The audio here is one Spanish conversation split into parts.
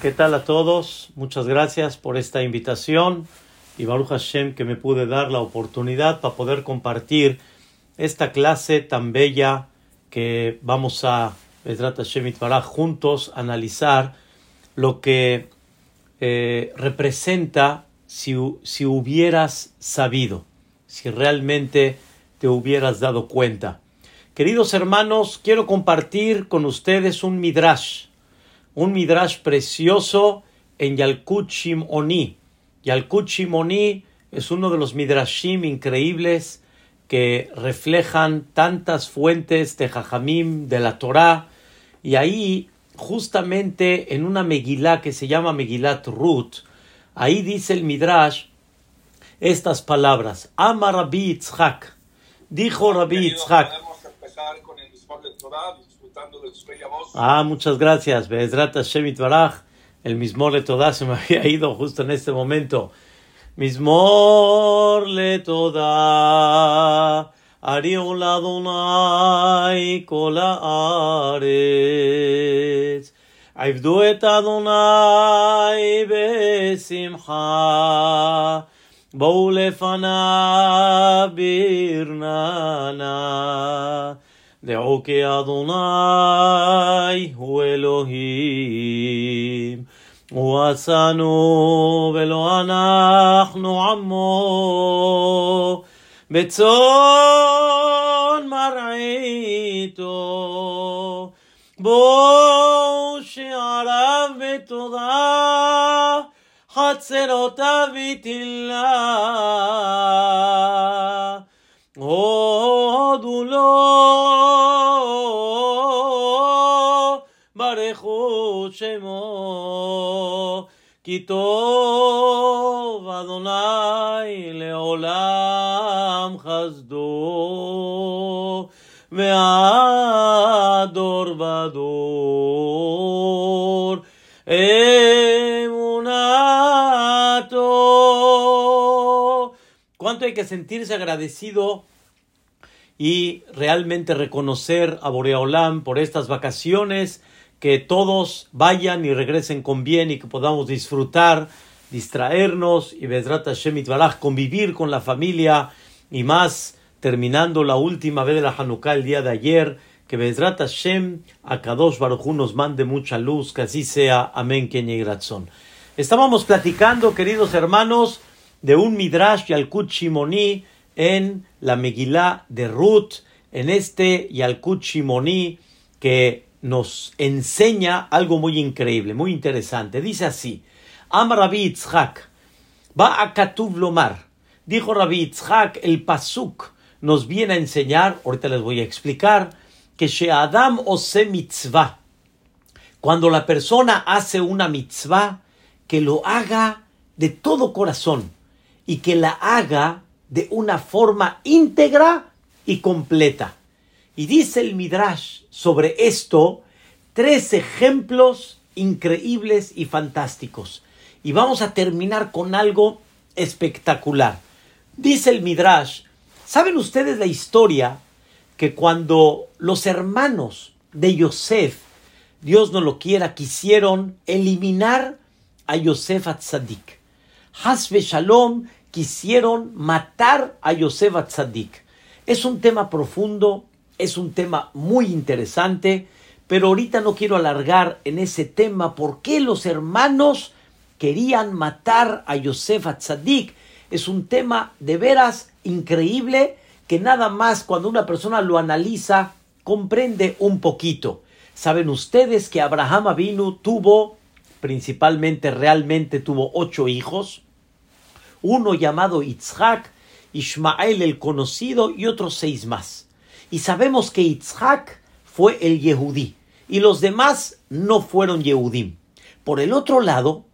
¿Qué tal a todos? Muchas gracias por esta invitación y Baruch Hashem que me pude dar la oportunidad para poder compartir esta clase tan bella que vamos a, Bedrat Hashem juntos analizar lo que eh, representa si, si hubieras sabido, si realmente te hubieras dado cuenta. Queridos hermanos, quiero compartir con ustedes un midrash un midrash precioso en Yalkut Oni. Yalkut Oni es uno de los midrashim increíbles que reflejan tantas fuentes de Jajamim, de la Torah, y ahí, justamente en una Megilá que se llama Megilat Ruth, ahí dice el midrash estas palabras: Ama Rabbi Yitzhak, dijo Rabbi Yitzhak. Ah, muchas gracias. Bezrat Shemit Baraj. El mismo le toda se me había ido justo en este momento. Mismor le toda. Ariol Adonai kol haaretz. עבדו את אדוני בשמחה, בואו לפניו ברננה. דעו כי אדוני הוא אלוהים, הוא עשנו ולא אנחנו עמו, בצאן מרעיתו, בואו שעריו בתודה, חצרותיו בתהילה. הודו לו, ברכו שמו, כי טוב אדוני לעולם חסדו, והדור בדור אמונתו. ¿Cuánto hay que sentirse agradecido y realmente reconocer a Boreolam por estas vacaciones, que todos vayan y regresen con bien y que podamos disfrutar, distraernos y Bedrat Hashem convivir con la familia y más terminando la última vez de la Hanukkah el día de ayer, que Bedrat Hashem a Kadosh Baruj nos mande mucha luz, que así sea. Amén, y Gratzón. Estábamos platicando, queridos hermanos, de un Midrash Yalkut Shimoni en la Megilá de Ruth, en este Yalkut Shimoni, que nos enseña algo muy increíble, muy interesante. Dice así: Am Rabbi Itzhak, va a Katuv Lomar. Dijo Rabbi Itzhak, el Pasuk nos viene a enseñar, ahorita les voy a explicar, que Sheadam ose mitzvah. Cuando la persona hace una mitzvah, que lo haga de todo corazón y que la haga de una forma íntegra y completa. Y dice el Midrash sobre esto tres ejemplos increíbles y fantásticos. Y vamos a terminar con algo espectacular. Dice el Midrash, ¿saben ustedes la historia que cuando los hermanos de Yosef, Dios no lo quiera, quisieron eliminar a Yosef Atzadik? Hasbe Shalom quisieron matar a Yosef Atzadik. Es un tema profundo, es un tema muy interesante, pero ahorita no quiero alargar en ese tema por qué los hermanos querían matar a Yosef Atzadik. Es un tema de veras increíble que nada más cuando una persona lo analiza comprende un poquito. Saben ustedes que Abraham Avinu tuvo, principalmente realmente tuvo ocho hijos, uno llamado Itzhak, Ismael el conocido y otros seis más. Y sabemos que Itzhak fue el Yehudí y los demás no fueron Yehudim. Por el otro lado,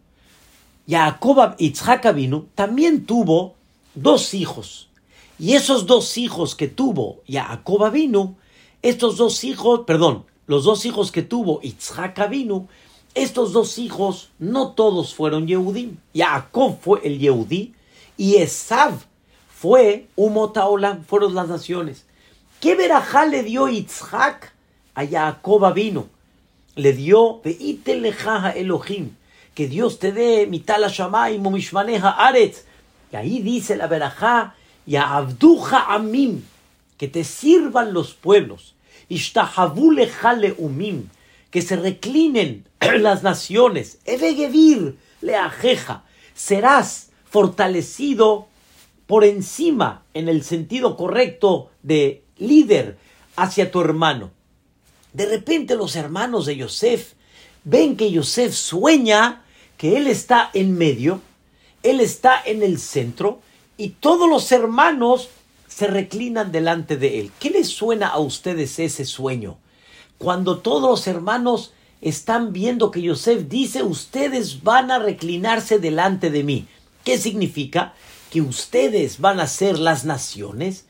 Jacob Itzhak Avinu también tuvo dos hijos. Y esos dos hijos que tuvo Jacob Avinu, estos dos hijos, perdón, los dos hijos que tuvo Itzhak Avinu, estos dos hijos no todos fueron Yehudim. Jacob fue el Yehudí y Esav fue Umotaolam, fueron las naciones. ¿Qué verajá le dio Itzhak a Jacob vino? Le dio Elohim. que Dios te dé mitala shamay mumishmaneja aretz. Y ahí dice la verajá, y a abduja amim, que te sirvan los pueblos, ishtahavule jale umim, que se reclinen las naciones, evegevir le ajeja, serás fortalecido por encima, en el sentido correcto de líder, hacia tu hermano. De repente los hermanos de Yosef ven que Yosef sueña que él está en medio, él está en el centro y todos los hermanos se reclinan delante de él. ¿Qué les suena a ustedes ese sueño? Cuando todos los hermanos están viendo que Yosef dice, ustedes van a reclinarse delante de mí. ¿Qué significa? Que ustedes van a ser las naciones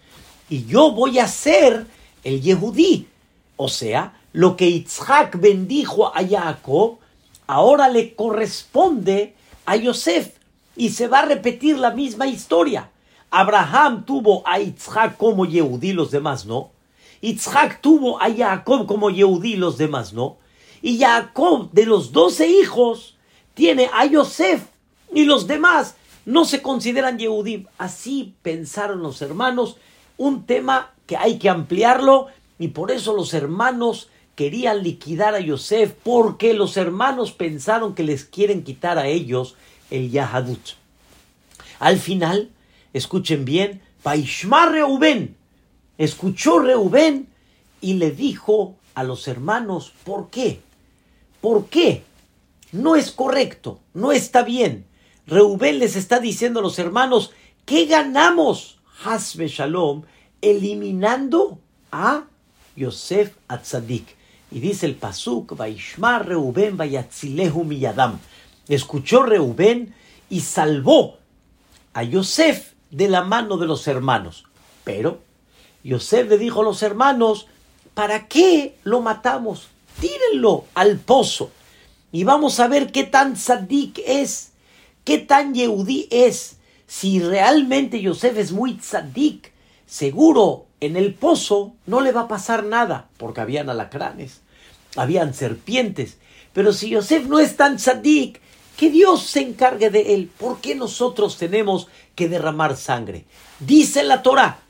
y yo voy a ser el Yehudí. O sea, lo que Yitzhak bendijo a Jacob, ahora le corresponde a Yosef y se va a repetir la misma historia. Abraham tuvo a Yitzhak como Yehudí, los demás no. Yitzhak tuvo a Jacob como Yehudí, los demás no. Y Jacob, de los doce hijos, tiene a Yosef y los demás no se consideran Yehudim. Así pensaron los hermanos, un tema que hay que ampliarlo y por eso los hermanos querían liquidar a Yosef porque los hermanos pensaron que les quieren quitar a ellos el Yahadut. Al final, escuchen bien, Paishma Reuben, escuchó Reuben y le dijo a los hermanos, ¿por qué? ¿Por qué? No es correcto, no está bien. Reuben les está diciendo a los hermanos, ¿qué ganamos? Hasbe Shalom, eliminando a Yosef Atzadik. Y dice el Pasuk, Vaishma Reuben Vayatzilehu Miyadam. Escuchó Reuben y salvó a Yosef de la mano de los hermanos. Pero Yosef le dijo a los hermanos, ¿para qué lo matamos? Tírenlo al pozo y vamos a ver qué tan tzadik es, qué tan yehudí es. Si realmente Yosef es muy tzadik, seguro en el pozo no le va a pasar nada, porque habían alacranes, habían serpientes. Pero si Yosef no es tan tzadik, que Dios se encargue de él. ¿Por qué nosotros tenemos que derramar sangre? Dice la Torah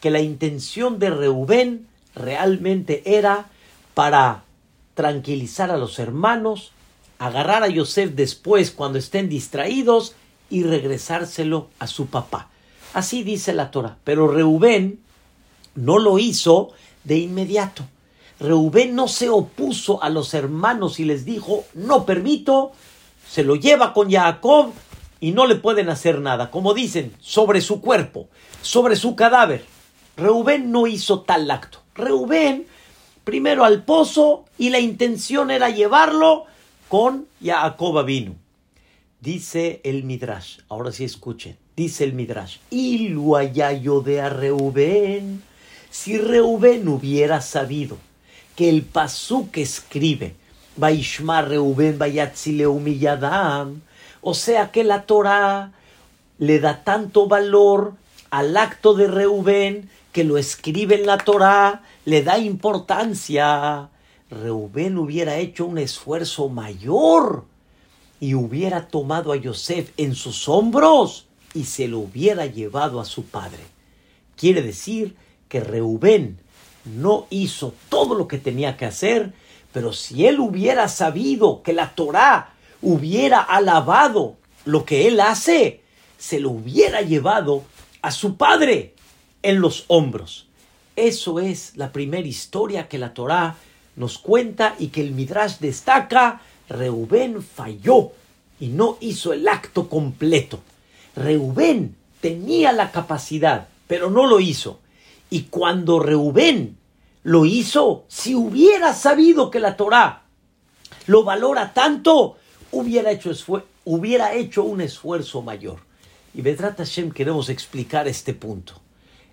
que la intención de Reubén realmente era para tranquilizar a los hermanos, agarrar a Yosef después cuando estén distraídos y regresárselo a su papá. Así dice la Torah. Pero Reubén no lo hizo de inmediato. Reubén no se opuso a los hermanos y les dijo, no permito, se lo lleva con Jacob y no le pueden hacer nada. Como dicen, sobre su cuerpo, sobre su cadáver. Reubén no hizo tal acto. Reubén primero al pozo y la intención era llevarlo con Jacob vino. Dice el Midrash, ahora sí escuchen, dice el Midrash, y lo de a Reubén, si Reubén hubiera sabido que el pasú que escribe, Vaishma Reubén Humilladam, o sea que la Torah le da tanto valor al acto de Reubén que lo escribe en la Torah, le da importancia. Reubén hubiera hecho un esfuerzo mayor y hubiera tomado a Yosef en sus hombros y se lo hubiera llevado a su padre. Quiere decir que Reubén no hizo todo lo que tenía que hacer, pero si él hubiera sabido que la Torá hubiera alabado lo que él hace, se lo hubiera llevado a su padre en los hombros. Eso es la primera historia que la Torá nos cuenta y que el Midrash destaca. Reubén falló y no hizo el acto completo. Reubén tenía la capacidad, pero no lo hizo. Y cuando Reubén lo hizo, si hubiera sabido que la Torá lo valora tanto, hubiera hecho, hubiera hecho un esfuerzo mayor. Y Bedrat Hashem queremos explicar este punto.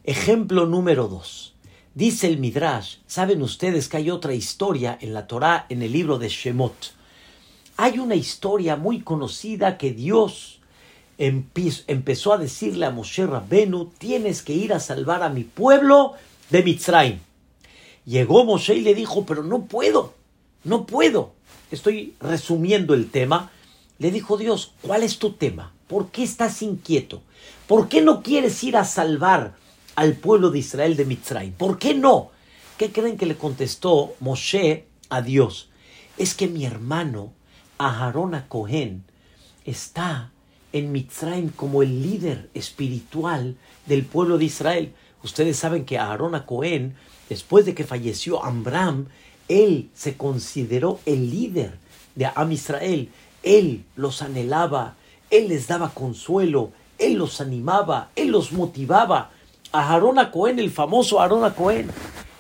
Ejemplo número dos. Dice el Midrash, saben ustedes que hay otra historia en la Torá, en el libro de Shemot. Hay una historia muy conocida que Dios empezó a decirle a Moshe Rabbenu, tienes que ir a salvar a mi pueblo de Mitzrayim. Llegó Moshe y le dijo, pero no puedo, no puedo. Estoy resumiendo el tema. le dijo Dios, ¿cuál es tu tema? ¿Por qué estás inquieto? ¿Por qué no quieres ir a salvar al pueblo de Israel de Mitzrayim? ¿Por qué no? ¿Qué creen que le contestó Moshe a Dios? Es que mi hermano Aharón a Cohen está en Mitzrayim como el líder espiritual del pueblo de Israel. Ustedes saben que Aarón a Cohen, después de que falleció Amram, él se consideró el líder de Am Israel. Él los anhelaba, él les daba consuelo, él los animaba, él los motivaba. A Aarón a Cohen, el famoso Aarón a Cohen.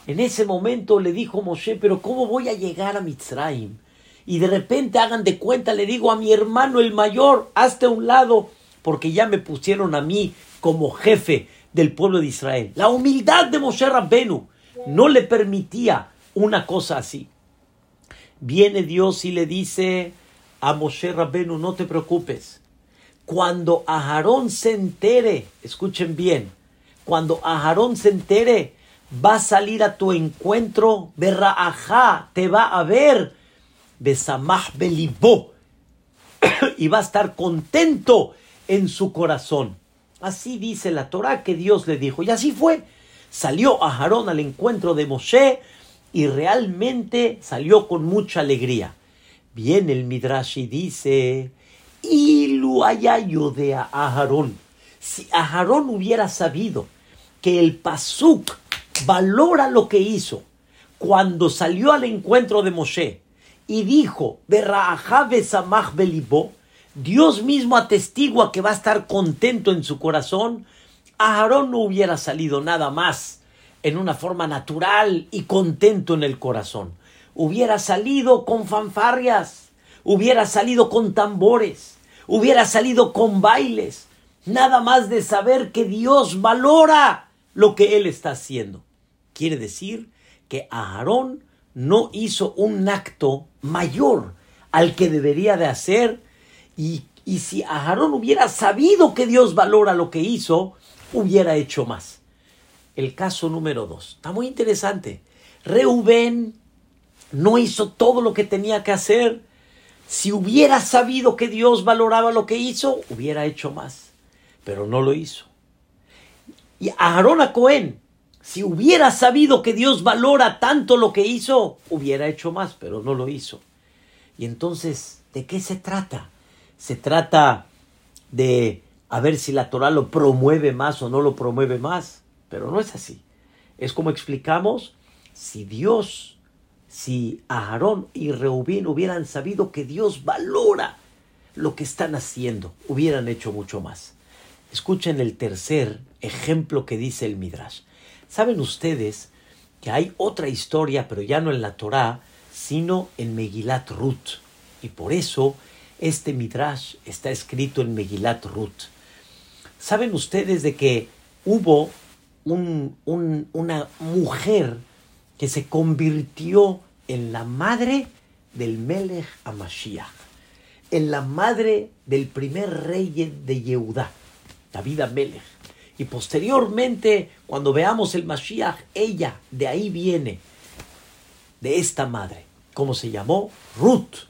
En ese momento le dijo Moshe, pero ¿cómo voy a llegar a Mitzrayim? Y de repente hagan de cuenta, le digo a mi hermano el mayor, hazte a un lado, porque ya me pusieron a mí como jefe del pueblo de Israel. La humildad de Moshe Rabbenu no le permitía una cosa así. Viene Dios y le dice a Moshe Rabbenu, no te preocupes. Cuando Aharón se entere, escuchen bien, cuando Aharón se entere, va a salir a tu encuentro, ajá, te va a ver, Besamah Belibó, y va a estar contento en su corazón. Así dice la Torah que Dios le dijo. Y así fue. Salió a Aarón al encuentro de Moshe y realmente salió con mucha alegría. Viene el Midrash y dice, Ilu ayayo de Aharón. Si Aharón hubiera sabido que el Pasuk valora lo que hizo cuando salió al encuentro de Moshe y dijo, Dios mismo atestigua que va a estar contento en su corazón, Aarón no hubiera salido nada más en una forma natural y contento en el corazón. Hubiera salido con fanfarrias, hubiera salido con tambores, hubiera salido con bailes, nada más de saber que Dios valora lo que él está haciendo. Quiere decir que Aarón no hizo un acto mayor al que debería de hacer y, si Aarón hubiera sabido que Dios valora lo que hizo, hubiera hecho más. El caso número dos. Está muy interesante. Reubén no hizo todo lo que tenía que hacer. Si hubiera sabido que Dios valoraba lo que hizo, hubiera hecho más. Pero no lo hizo. Y Aarón a Cohen, si hubiera sabido que Dios valora tanto lo que hizo, hubiera hecho más, pero no lo hizo. Y entonces, ¿de qué se trata? se trata de a ver si la Torah lo promueve más o no lo promueve más, pero no es así. Es como explicamos, si Dios, si Aarón y Reubín hubieran sabido que Dios valora lo que están haciendo, hubieran hecho mucho más. Escuchen el tercer ejemplo que dice el Midrash. ¿Saben ustedes que hay otra historia, pero ya no en la Torah, sino en Megilat Ruth? Y por eso este Midrash está escrito en Megilat Ruth. ¿Saben ustedes de que hubo una mujer que se convirtió en la madre del Melech Amashiach, en la madre del primer rey de Yehudá, David Amelech. Y posteriormente, cuando veamos el Mashiach, ella de ahí viene, de esta madre. ¿Cómo se llamó? Ruth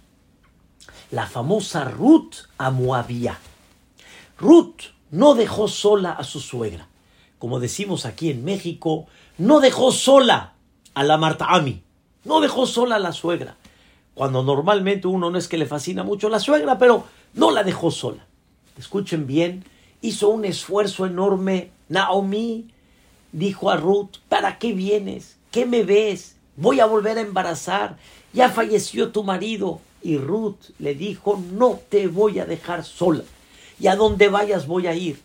la famosa Ruth a. Ruth no dejó sola a su suegra. Como decimos aquí en México, no dejó sola a la Martaami. No dejó sola a la suegra. Cuando normalmente uno no es que le fascina mucho la suegra, pero no la dejó sola. Escuchen bien, hizo un esfuerzo enorme. Naomi dijo a Ruth, ¿para qué vienes? ¿Qué me ves? Voy a volver a embarazar. Ya falleció tu marido. Y Ruth le dijo, no te voy a dejar sola. Y a donde vayas voy a ir.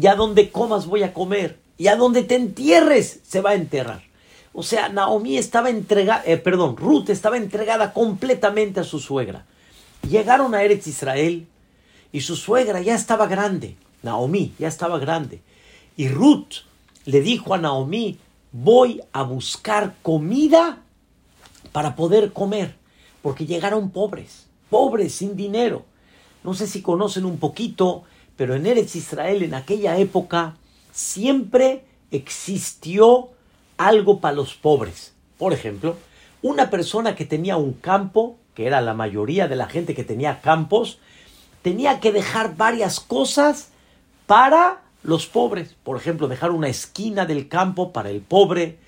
Y a donde comas voy a comer. Y a donde te entierres se va a enterrar. O sea, Naomi estaba entregada, eh, perdón, Ruth estaba entregada completamente a su suegra. Llegaron a Eretz Israel y su suegra ya estaba grande. Naomi ya estaba grande. Y Ruth le dijo a Naomi, voy a buscar comida para poder comer porque llegaron pobres, pobres, sin dinero. No sé si conocen un poquito, pero en Eretz Israel en aquella época siempre existió algo para los pobres. Por ejemplo, una persona que tenía un campo, que era la mayoría de la gente que tenía campos, tenía que dejar varias cosas para los pobres. Por ejemplo, dejar una esquina del campo para el pobre.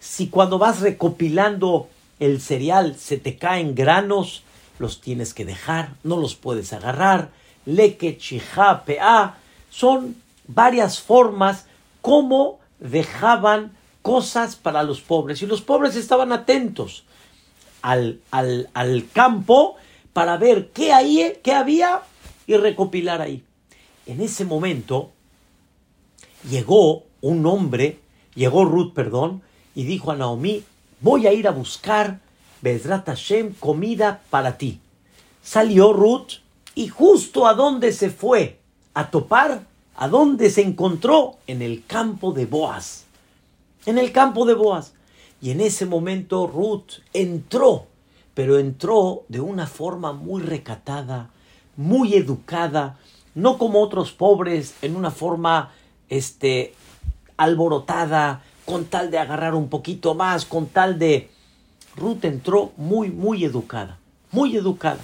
Si cuando vas recopilando el cereal se te caen granos, los tienes que dejar, no los puedes agarrar. Leke, chija, pea. Son varias formas como dejaban cosas para los pobres. Y los pobres estaban atentos al, al, al campo para ver qué, qué había y recopilar ahí. En ese momento llegó un hombre, llegó Ruth, perdón, y dijo a Naomi, voy a ir a buscar Bezrat Hashem comida para ti. Salió Ruth y justo a dónde se fue a topar, a dónde se encontró, en el campo de Boaz. En el campo de Boaz. Y en ese momento Ruth entró, pero entró de una forma muy recatada, muy educada, no como otros pobres en una forma este alborotada, con tal de agarrar un poquito más, con tal de Ruth entró muy muy educada, muy educada.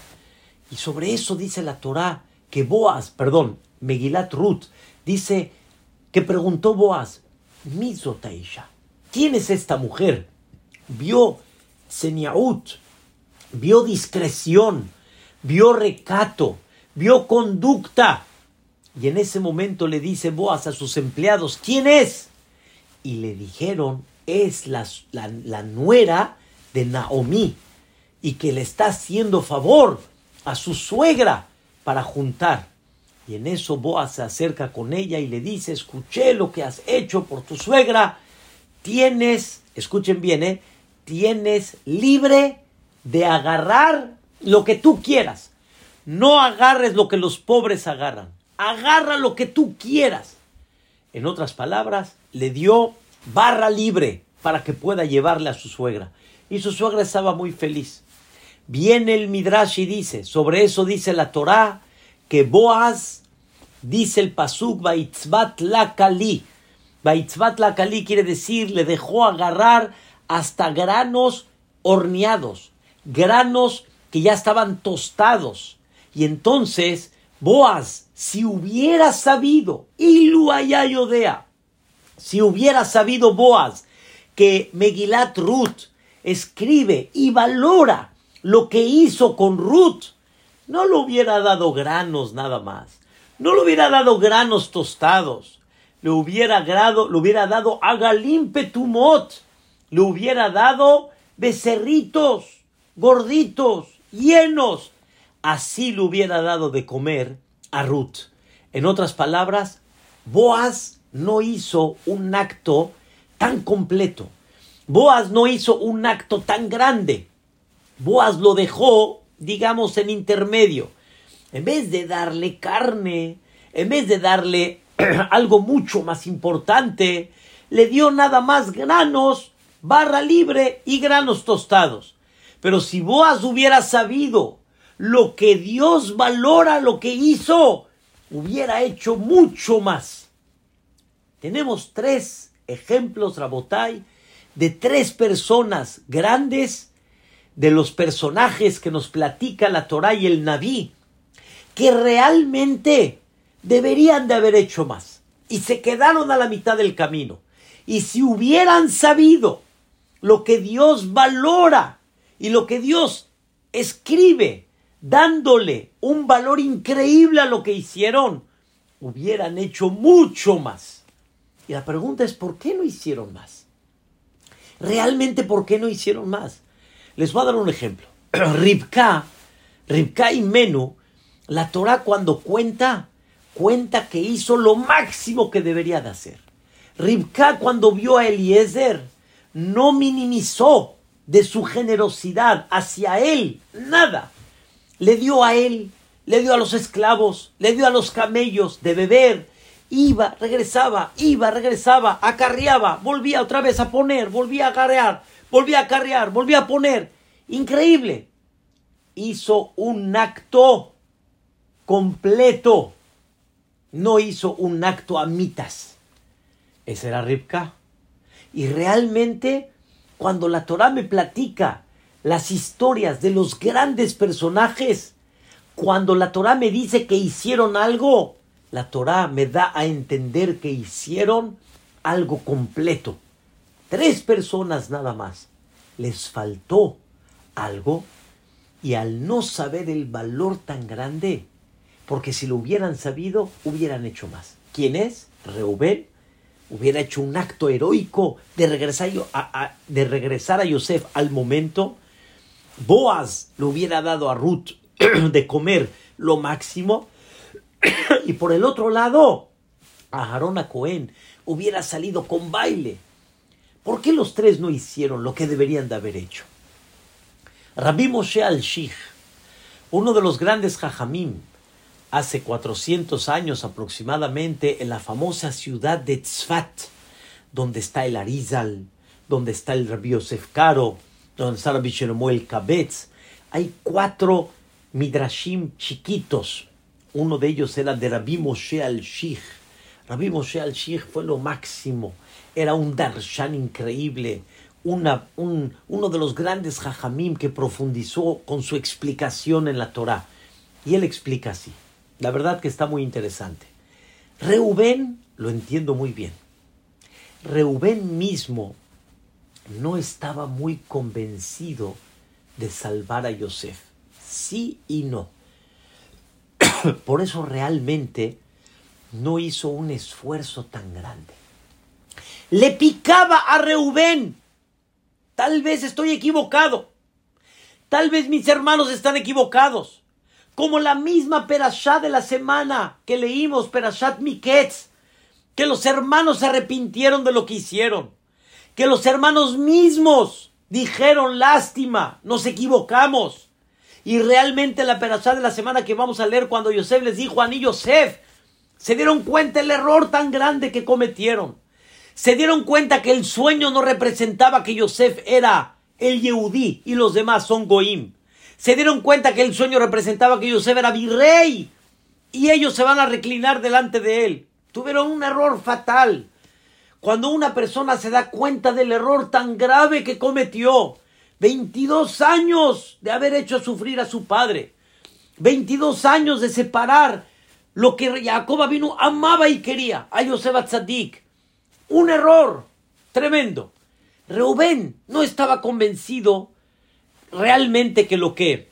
Y sobre eso dice la Torá que Boaz, perdón, Megilat Ruth dice que preguntó Boaz, Mizotaisha, ¿quién es esta mujer? Vio seniaut, vio discreción, vio recato, vio conducta. Y en ese momento le dice Boaz a sus empleados, ¿quién es? Y le dijeron, es la, la, nuera de Naomi y que le está haciendo favor a su suegra para juntar. Y en eso Boaz se acerca con ella y le dice, escuché lo que has hecho por tu suegra, tienes, escuchen bien, ¿eh? tienes libre de agarrar lo que tú quieras. No agarres lo que los pobres agarran. Agarra lo que tú quieras. En otras palabras, le dio barra libre para que pueda llevarle a su suegra. Y su suegra estaba muy feliz. Viene el Midrash y dice, sobre eso dice la Torá, que Boaz, dice el Pasuk, Baitzbat la Kali. Baitzbat la Kali quiere decir, le dejó agarrar hasta granos horneados, granos que ya estaban tostados. Y entonces, Boaz, si hubiera sabido, Ilu Ayayodea, si hubiera sabido Boaz que Megilat Ruth escribe y valora lo que hizo con Ruth, no le hubiera dado granos nada más, no le hubiera dado granos tostados, le hubiera, grado, le hubiera dado agalim petumot, le hubiera dado becerritos, gorditos, llenos, así le hubiera dado de comer a Ruth. En otras palabras, Boaz no hizo un acto tan completo. Boaz no hizo un acto tan grande. Boaz lo dejó, digamos, en intermedio. En vez de darle carne, en vez de darle algo mucho más importante, le dio nada más granos, barra libre y granos tostados. Pero si Boaz hubiera sabido lo que Dios valora, lo que hizo, hubiera hecho mucho más. Tenemos tres ejemplos, Rabotai, de tres personas grandes, de los personajes que nos platica la Torah y el Naví, que realmente deberían de haber hecho más y se quedaron a la mitad del camino. Y si hubieran sabido lo que Dios valora y lo que Dios escribe dándole un valor increíble a lo que hicieron, hubieran hecho mucho más. Y la pregunta es, ¿por qué no hicieron más? Realmente, ¿por qué no hicieron más? Les voy a dar un ejemplo. Ribka, Ribka y Menú, la Torah cuando cuenta, cuenta que hizo lo máximo que debería de hacer. Ribka cuando vio a Eliezer, no minimizó de su generosidad hacia él nada le dio a él, le dio a los esclavos, le dio a los camellos de beber, iba, regresaba, iba, regresaba, acarreaba, volvía otra vez a poner, volvía a acarrear, volvía a acarrear, volvía a poner. Increíble. Hizo un acto completo. No hizo un acto a mitas. Ese era Ripka. Y realmente, cuando la Torah me platica las historias de los grandes personajes, Cuando la Torah me dice que hicieron algo, la Torah me da a entender que hicieron algo completo. Tres personas nada más. Les faltó algo y al no saber el valor tan grande, porque si lo hubieran sabido, hubieran hecho más. ¿Quién es? Reubén. Hubiera hecho un acto heroico de regresar a, de regresar a Yosef al momento. Boaz le hubiera dado a Ruth de comer lo máximo. y por el otro lado, a a Cohen hubiera salido con baile. ¿Por qué los tres no hicieron lo que deberían de haber hecho? Rabbi Moshe al-Shich, uno de los grandes jajamim, hace 400 años aproximadamente, en la famosa ciudad de Tzfat, donde está el Arizal, donde está el Rabbi Yosef Karo, donde está Rabbi Shemuel Kabetz, hay cuatro midrashim chiquitos. Uno de ellos era de Rabbi Moshe al-Shich. Rabbi Moshe al-Shich fue lo máximo. Era un darshan increíble una, un, uno de los grandes jajamim que profundizó con su explicación en la Torah. Y él explica así. La verdad que está muy interesante. Reubén, lo entiendo muy bien. Reubén mismo no estaba muy convencido de salvar a Yosef. Sí y no. Por eso realmente no hizo un esfuerzo tan grande. Le picaba a Reubén Tal vez estoy equivocado. Tal vez mis hermanos están equivocados. Como la misma perashá de la semana que leímos, perashat Miketz, que los hermanos se arrepintieron de lo que hicieron. Que los hermanos mismos dijeron lástima, nos equivocamos. Y realmente la perashá de la semana que vamos a leer cuando Yosef les dijo a Yosef, se dieron cuenta el error tan grande que cometieron se dieron cuenta que el sueño no representaba que Yosef era el Yehudí y los demás son Goim. Se dieron cuenta que el sueño representaba que Yosef era virrey y ellos se van a reclinar delante de él. Tuvieron un error fatal. Cuando una persona se da cuenta del error tan grave que cometió, 22 años de haber hecho sufrir a su padre, 22 años de separar lo que Jacob vino amaba y quería a Yosef Atzadik, un error tremendo. Reubén no estaba convencido realmente que lo que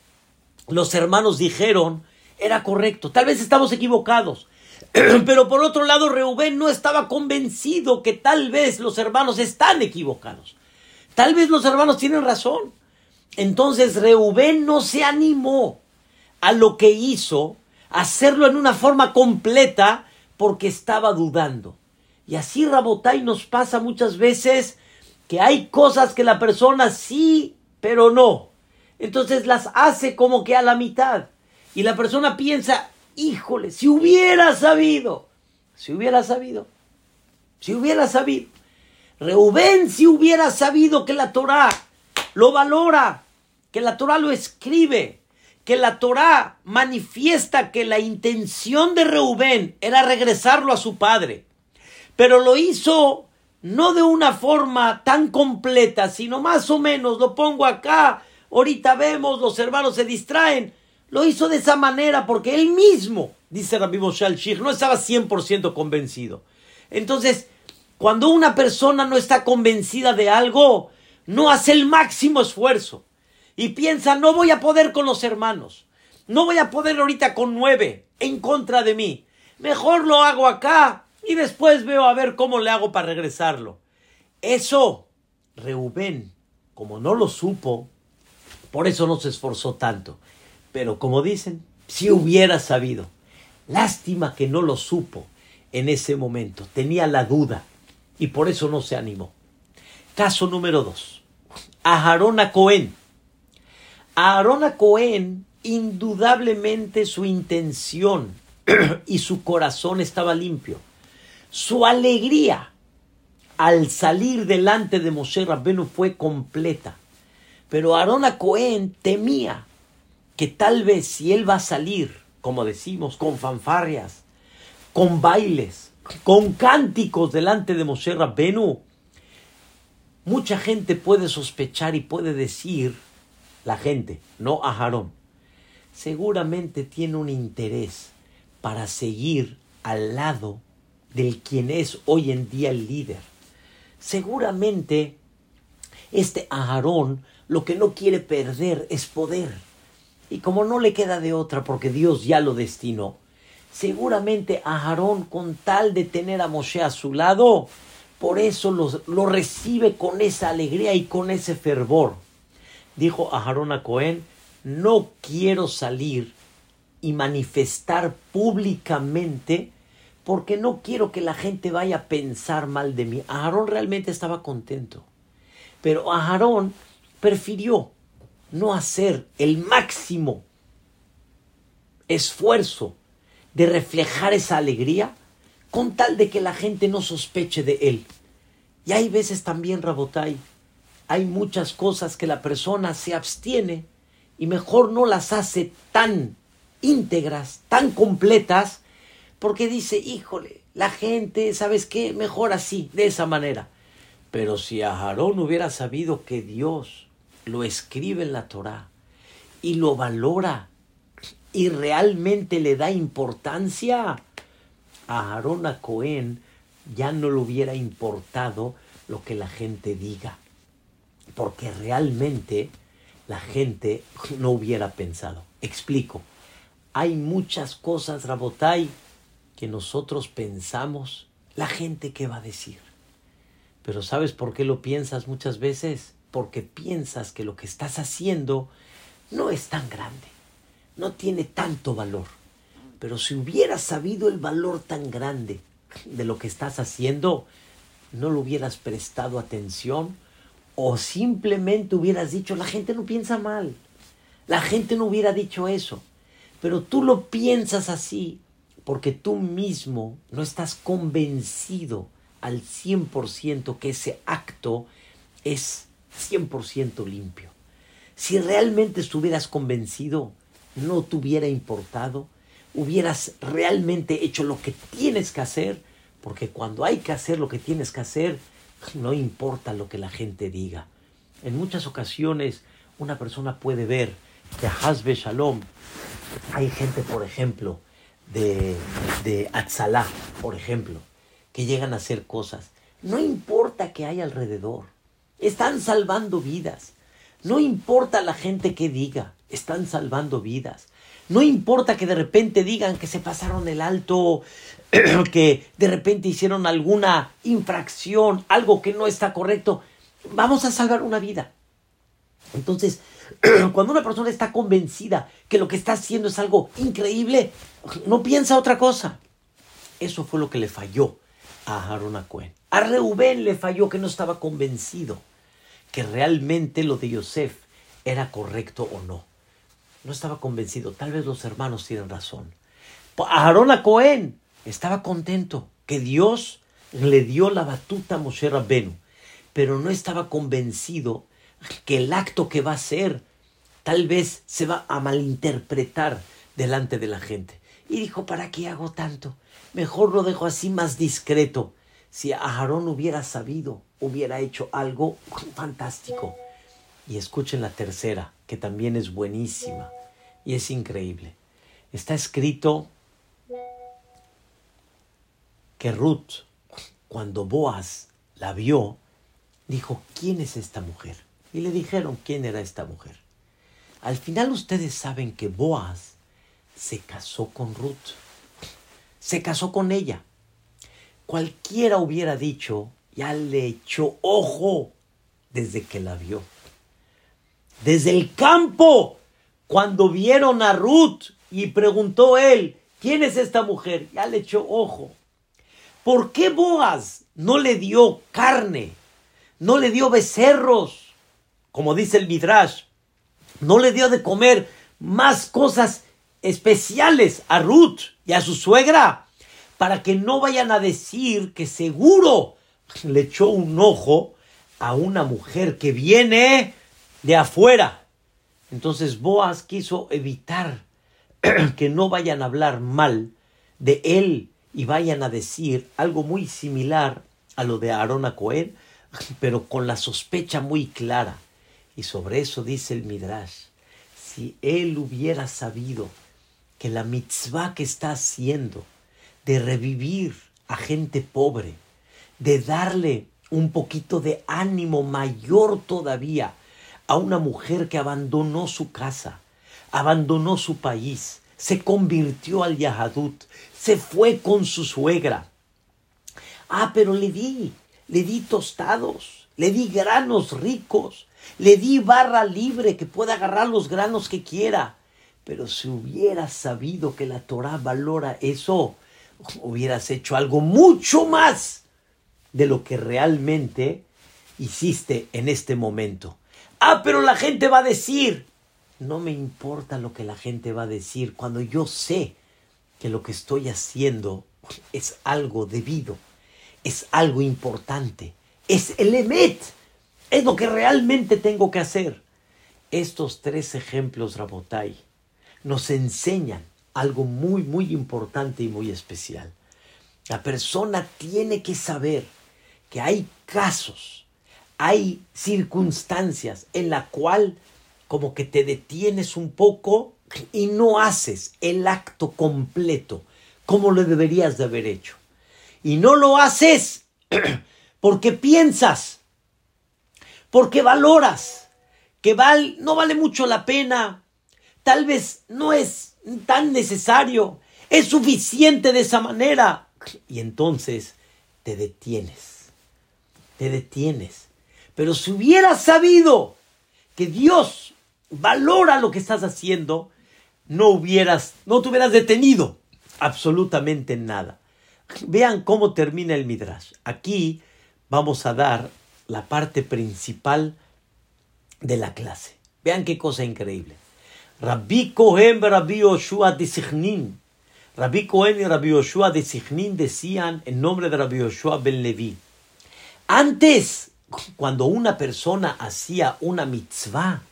los hermanos dijeron era correcto. Tal vez estamos equivocados. Pero por otro lado, Reubén no estaba convencido que tal vez los hermanos están equivocados. Tal vez los hermanos tienen razón. Entonces Reubén no se animó a lo que hizo, hacerlo en una forma completa, porque estaba dudando. Y así Rabotai nos pasa muchas veces que hay cosas que la persona sí, pero no. Entonces las hace como que a la mitad. Y la persona piensa, híjole, si hubiera sabido, si hubiera sabido, si hubiera sabido. Reubén si hubiera sabido que la Torah lo valora, que la Torah lo escribe, que la Torah manifiesta que la intención de Reubén era regresarlo a su padre pero lo hizo no de una forma tan completa, sino más o menos, lo pongo acá, ahorita vemos, los hermanos se distraen. Lo hizo de esa manera porque él mismo, dice Rabbi Moshe al no estaba 100% convencido. Entonces, cuando una persona no está convencida de algo, no hace el máximo esfuerzo y piensa, no voy a poder con los hermanos, no voy a poder ahorita con nueve en contra de mí, mejor lo hago acá y después veo a ver cómo le hago para regresarlo. Eso, Reubén, como no lo supo, por eso no se esforzó tanto. Pero como dicen, si hubiera sabido, lástima que no lo supo en ese momento, tenía la duda y por eso no se animó. Caso número dos, Aarón a Cohen. Aarón a Cohen, indudablemente su intención y su corazón estaba limpio su alegría al salir delante de Moshe Rabbenu fue completa. Pero Aarón Cohen temía que tal vez si él va a salir, como decimos, con fanfarrias, con bailes, con cánticos delante de Moshe Rabbenu, mucha gente puede sospechar y puede decir, la gente, no a Aarón, seguramente tiene un interés para seguir al lado del quien es hoy en día el líder. Seguramente este Aarón lo que no quiere perder es poder. Y como no le queda de otra porque Dios ya lo destinó, seguramente Aarón con tal de tener a Moshe a su lado, por eso lo recibe con esa alegría y con ese fervor. Dijo Aarón a Cohen, no quiero salir y manifestar públicamente porque no quiero que la gente vaya a pensar mal de mí. Aarón realmente estaba contento, pero Aarón prefirió no hacer el máximo esfuerzo de reflejar esa alegría con tal de que la gente no sospeche de él. Y hay veces también, Rabotai, hay muchas cosas que la persona se abstiene y mejor no las hace tan íntegras, tan completas, porque dice, híjole, la gente, ¿sabes qué? Mejor así, de esa manera. Pero si Aarón hubiera sabido que Dios lo escribe en la Torah y lo valora y realmente le da importancia, a Aarón a Cohen ya no le hubiera importado lo que la gente diga, porque realmente la gente no hubiera pensado. Explico hay muchas cosas, Rabotai, que nosotros pensamos, la gente qué va a decir. Pero ¿sabes por qué lo piensas muchas veces? Porque piensas que lo que estás haciendo no es tan grande, no tiene tanto valor. Pero si hubieras sabido el valor tan grande de lo que estás haciendo, no lo hubieras prestado atención o simplemente hubieras dicho, la gente no piensa mal. La gente no hubiera dicho eso. Pero tú lo piensas así porque tú mismo no estás convencido al 100% que ese acto es 100% limpio. Si realmente estuvieras convencido, no te hubiera importado, hubieras realmente hecho lo que tienes que hacer, porque cuando hay que hacer lo que tienes que hacer, no importa lo que la gente diga. En muchas ocasiones una persona puede ver que Hasbe Shalom hay gente, por ejemplo, de, de Atzalá, por ejemplo, que llegan a hacer cosas. No importa que hay alrededor. Están salvando vidas. No importa la gente que diga. Están salvando vidas. No importa que de repente digan que se pasaron el alto, que de repente hicieron alguna infracción, algo que no está correcto. Vamos a salvar una vida. Entonces, cuando una persona está convencida que lo que está haciendo es algo increíble, no piensa otra cosa. Eso fue lo que le falló a Aaron Cohen. A Reubén le falló que no estaba convencido que realmente lo de Yosef era correcto o no. No estaba convencido. Tal vez los hermanos tienen razón. Aarón a Cohen estaba contento que Dios le dio la batuta a Moshe Rabbenu, pero no estaba convencido que el acto que va a hacer tal vez se va a malinterpretar delante de la gente. Y dijo, ¿para qué hago tanto? Mejor lo dejo así más discreto. Si Aarón hubiera sabido, hubiera hecho algo fantástico. Y escuchen la tercera, que también es buenísima y es increíble. Está escrito que Ruth, cuando Boaz la vio, dijo, ¿quién es esta mujer? Y le dijeron quién era esta mujer. Al final ustedes saben que Boaz se casó con Ruth, se casó con ella. Cualquiera hubiera dicho, ya le echó ojo desde que la vio. Desde el campo, cuando vieron a Ruth y preguntó él, ¿quién es esta mujer? Ya le echó ojo. ¿Por qué Boaz no le dio carne? No le dio becerros, como dice el Midrash, no le dio de comer más cosas especiales a Ruth y a su suegra, para que no vayan a decir que seguro le echó un ojo a una mujer que viene de afuera. Entonces Boaz quiso evitar que no vayan a hablar mal de él y vayan a decir algo muy similar a lo de Aarón a pero con la sospecha muy clara y sobre eso dice el Midrash, si él hubiera sabido que la mitzvah que está haciendo de revivir a gente pobre, de darle un poquito de ánimo mayor todavía a una mujer que abandonó su casa, abandonó su país, se convirtió al Yahadut, se fue con su suegra. Ah, pero le di, le di tostados, le di granos ricos, le di barra libre que pueda agarrar los granos que quiera. Pero si hubieras sabido que la Torah valora eso, hubieras hecho algo mucho más de lo que realmente hiciste en este momento. Ah, pero la gente va a decir. No me importa lo que la gente va a decir cuando yo sé que lo que estoy haciendo es algo debido, es algo importante, es el emet, es lo que realmente tengo que hacer. Estos tres ejemplos, Rabotai, nos enseñan algo muy, muy importante y muy especial. La persona tiene que saber que hay casos, hay circunstancias en la cual como que te detienes un poco y no haces el acto completo como lo deberías de haber hecho. Y no lo haces porque piensas, porque valoras que val, no vale mucho la pena, tal vez no es tan necesario, es suficiente de esa manera. Y entonces te detienes, te detienes. Pero si hubieras sabido que Dios valora lo que estás haciendo, no hubieras, no te hubieras detenido absolutamente nada. Vean cómo termina el Midrash. Aquí vamos a dar la parte principal de la clase. Vean qué cosa increíble. Rabbi Cohen Rabbi Yoshua de. Rabbi Cohen y Rabbi Yoshua de Sichnin decían en nombre de Rabbi Yoshua ben Levi. Antes, cuando una persona hacía una mitzvah,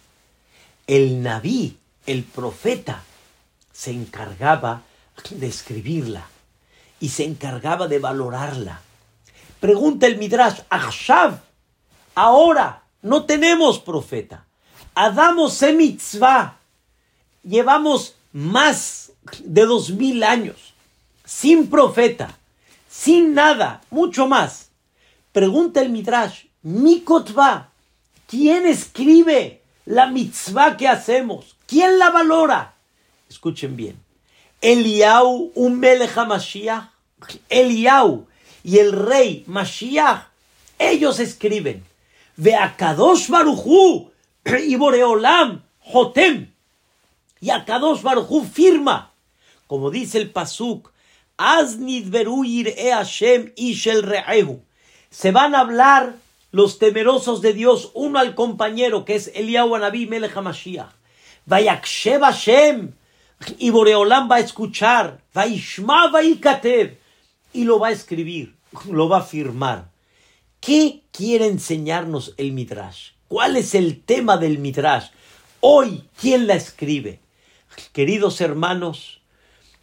el Naví, el profeta, se encargaba de escribirla y se encargaba de valorarla. Pregunta el Midrash, Achshav, ahora no tenemos profeta. Adamos mitzvah. Llevamos más de dos mil años sin profeta, sin nada, mucho más. Pregunta el Midrash, Mikotva, ¿quién escribe la mitzvah que hacemos? ¿Quién la valora? Escuchen bien. Eliau, un melech Mashiach, Eliau y el rey Mashiach, ellos escriben. Ve a Kadosh y Boreolam, Jotem. Y a Kadosh Baruchu firma. Como dice el Pasuk, e Hashem Ishel Re'ehu. Se van a hablar los temerosos de Dios uno al compañero que es Eliau Anabí Melech HaMashiach. Vayakshev Hashem y Boreolam va a escuchar, va Vaikatev, y lo va a escribir, lo va a firmar. ¿Qué quiere enseñarnos el Midrash? ¿Cuál es el tema del Midrash? Hoy, ¿quién la escribe? Queridos hermanos,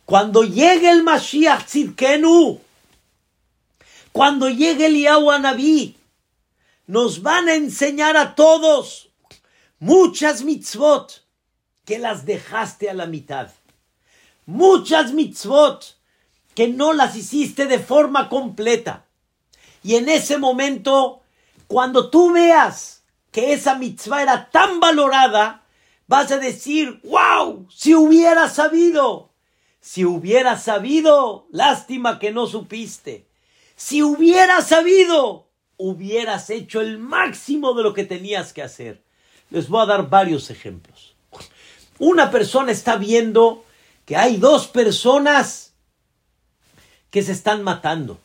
cuando llegue el Mashiach Tzidkenu, cuando llegue el Naví, nos van a enseñar a todos muchas mitzvot que las dejaste a la mitad. Muchas mitzvot que no las hiciste de forma completa. Y en ese momento, cuando tú veas que esa mitzvah era tan valorada, vas a decir, wow, si hubiera sabido, si hubiera sabido, lástima que no supiste. Si hubiera sabido, hubieras hecho el máximo de lo que tenías que hacer. Les voy a dar varios ejemplos. Una persona está viendo que hay dos personas que se están matando,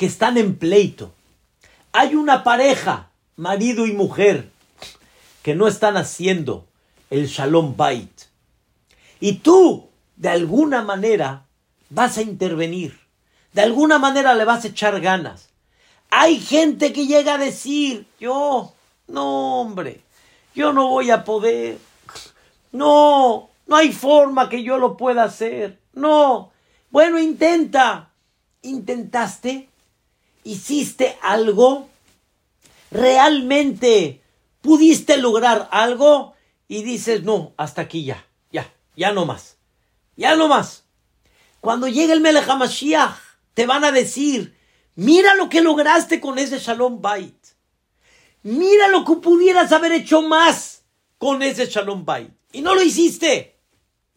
que están en pleito. Hay una pareja, marido y mujer, que no están haciendo el shalom bait. Y tú, de alguna manera, vas a intervenir. De alguna manera le vas a echar ganas. Hay gente que llega a decir, yo, no hombre, yo no voy a poder. No, no hay forma que yo lo pueda hacer. No. Bueno, intenta. ¿Intentaste? ¿Hiciste algo? ¿Realmente pudiste lograr algo? y dices, no, hasta aquí ya, ya, ya no más, ya no más. Cuando llegue el Melech HaMashiach, te van a decir, mira lo que lograste con ese Shalom Bait. Mira lo que pudieras haber hecho más con ese Shalom Bait. Y no lo hiciste.